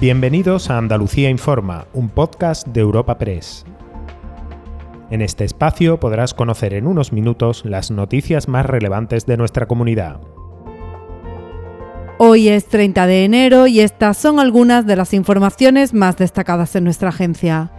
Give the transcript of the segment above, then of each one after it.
Bienvenidos a Andalucía Informa, un podcast de Europa Press. En este espacio podrás conocer en unos minutos las noticias más relevantes de nuestra comunidad. Hoy es 30 de enero y estas son algunas de las informaciones más destacadas en nuestra agencia.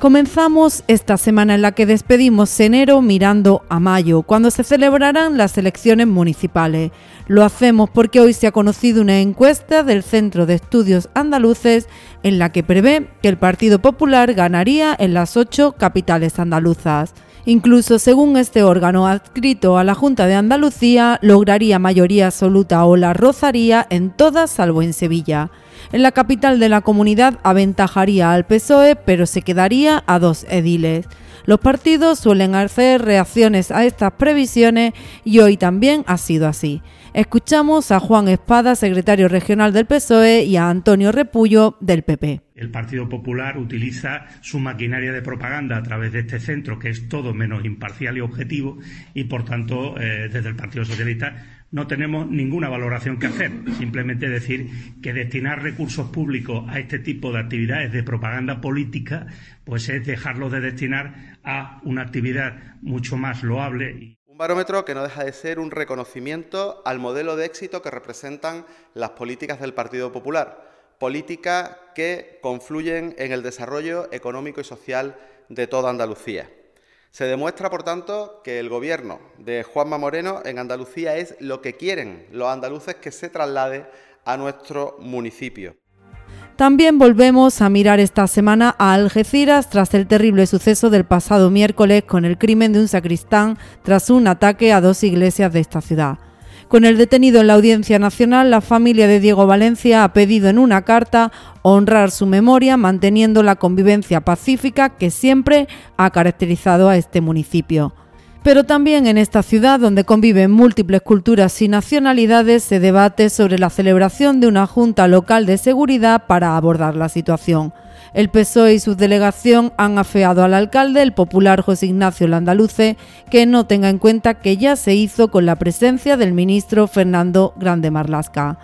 Comenzamos esta semana en la que despedimos enero mirando a mayo, cuando se celebrarán las elecciones municipales. Lo hacemos porque hoy se ha conocido una encuesta del Centro de Estudios Andaluces en la que prevé que el Partido Popular ganaría en las ocho capitales andaluzas. Incluso según este órgano adscrito a la Junta de Andalucía, lograría mayoría absoluta o la rozaría en todas salvo en Sevilla. En la capital de la comunidad aventajaría al PSOE, pero se quedaría a dos ediles. Los partidos suelen hacer reacciones a estas previsiones y hoy también ha sido así. Escuchamos a Juan Espada, secretario regional del PSOE, y a Antonio Repullo, del PP. El Partido Popular utiliza su maquinaria de propaganda a través de este centro, que es todo menos imparcial y objetivo, y por tanto, eh, desde el Partido Socialista no tenemos ninguna valoración que hacer. Simplemente decir que destinar recursos públicos a este tipo de actividades de propaganda política, pues es dejarlo de destinar a una actividad mucho más loable barómetro que no deja de ser un reconocimiento al modelo de éxito que representan las políticas del Partido Popular, políticas que confluyen en el desarrollo económico y social de toda Andalucía. Se demuestra, por tanto, que el gobierno de Juanma Moreno en Andalucía es lo que quieren los andaluces que se traslade a nuestro municipio. También volvemos a mirar esta semana a Algeciras tras el terrible suceso del pasado miércoles con el crimen de un sacristán tras un ataque a dos iglesias de esta ciudad. Con el detenido en la Audiencia Nacional, la familia de Diego Valencia ha pedido en una carta honrar su memoria manteniendo la convivencia pacífica que siempre ha caracterizado a este municipio. Pero también en esta ciudad, donde conviven múltiples culturas y nacionalidades, se debate sobre la celebración de una Junta Local de Seguridad para abordar la situación. El PSOE y su delegación han afeado al alcalde, el popular José Ignacio Landaluce, que no tenga en cuenta que ya se hizo con la presencia del ministro Fernando Grande Marlasca.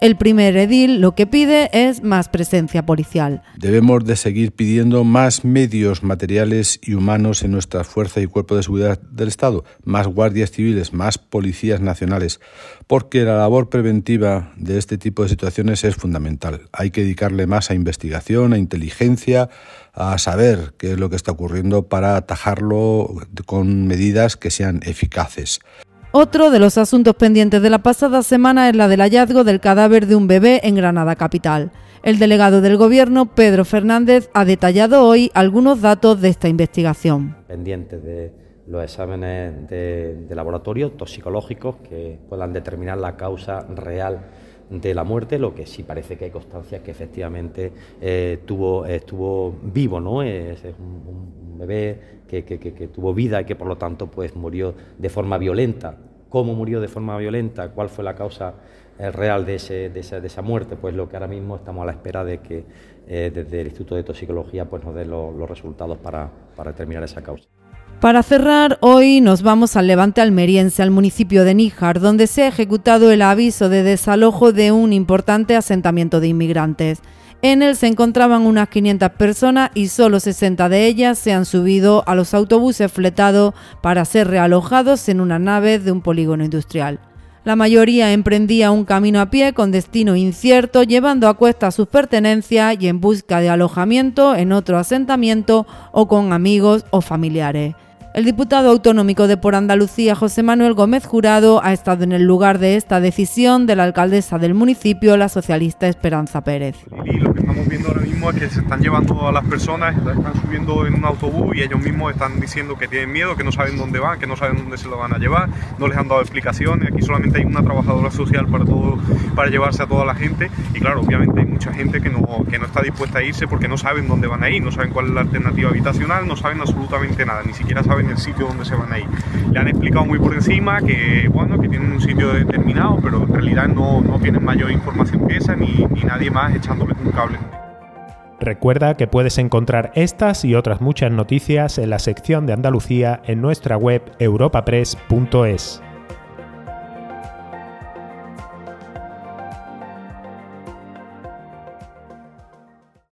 El primer edil lo que pide es más presencia policial. Debemos de seguir pidiendo más medios materiales y humanos en nuestra fuerza y cuerpo de seguridad del Estado, más guardias civiles, más policías nacionales, porque la labor preventiva de este tipo de situaciones es fundamental. Hay que dedicarle más a investigación, a inteligencia, a saber qué es lo que está ocurriendo para atajarlo con medidas que sean eficaces. Otro de los asuntos pendientes de la pasada semana es la del hallazgo del cadáver de un bebé en Granada Capital. El delegado del Gobierno, Pedro Fernández, ha detallado hoy algunos datos de esta investigación. Pendientes de los exámenes de, laboratorio toxicológicos que puedan determinar la causa real de la muerte, lo que sí parece que hay constancia que efectivamente eh, tuvo, estuvo vivo, ¿no? Es, un, bebé que, tuvo vida y que por lo tanto pues murió de forma violenta. ¿Cómo murió de forma violenta? ¿Cuál fue la causa eh, real de, ese, de, esa, muerte? Pues lo que ahora mismo estamos a la espera de que eh, desde el Instituto de Toxicología pues nos den los resultados para, para determinar esa causa. Para cerrar, hoy nos vamos al Levante almeriense, al municipio de Níjar, donde se ha ejecutado el aviso de desalojo de un importante asentamiento de inmigrantes. En él se encontraban unas 500 personas y solo 60 de ellas se han subido a los autobuses fletados para ser realojados en una nave de un polígono industrial. La mayoría emprendía un camino a pie con destino incierto, llevando a cuesta sus pertenencias y en busca de alojamiento en otro asentamiento o con amigos o familiares. El diputado autonómico de Por Andalucía, José Manuel Gómez Jurado, ha estado en el lugar de esta decisión de la alcaldesa del municipio, la socialista Esperanza Pérez. Y lo que estamos viendo ahora mismo es que se están llevando a las personas, están subiendo en un autobús y ellos mismos están diciendo que tienen miedo, que no saben dónde van, que no saben dónde se lo van a llevar, no les han dado explicaciones. Aquí solamente hay una trabajadora social para todo, para llevarse a toda la gente. Y claro, obviamente mucha gente que no, que no está dispuesta a irse porque no saben dónde van a ir, no saben cuál es la alternativa habitacional, no saben absolutamente nada, ni siquiera saben en el sitio donde se van a ir. Le han explicado muy por encima que, bueno, que tienen un sitio determinado, pero en realidad no, no tienen mayor información que esa ni, ni nadie más echándoles un cable. Recuerda que puedes encontrar estas y otras muchas noticias en la sección de Andalucía en nuestra web europapress.es.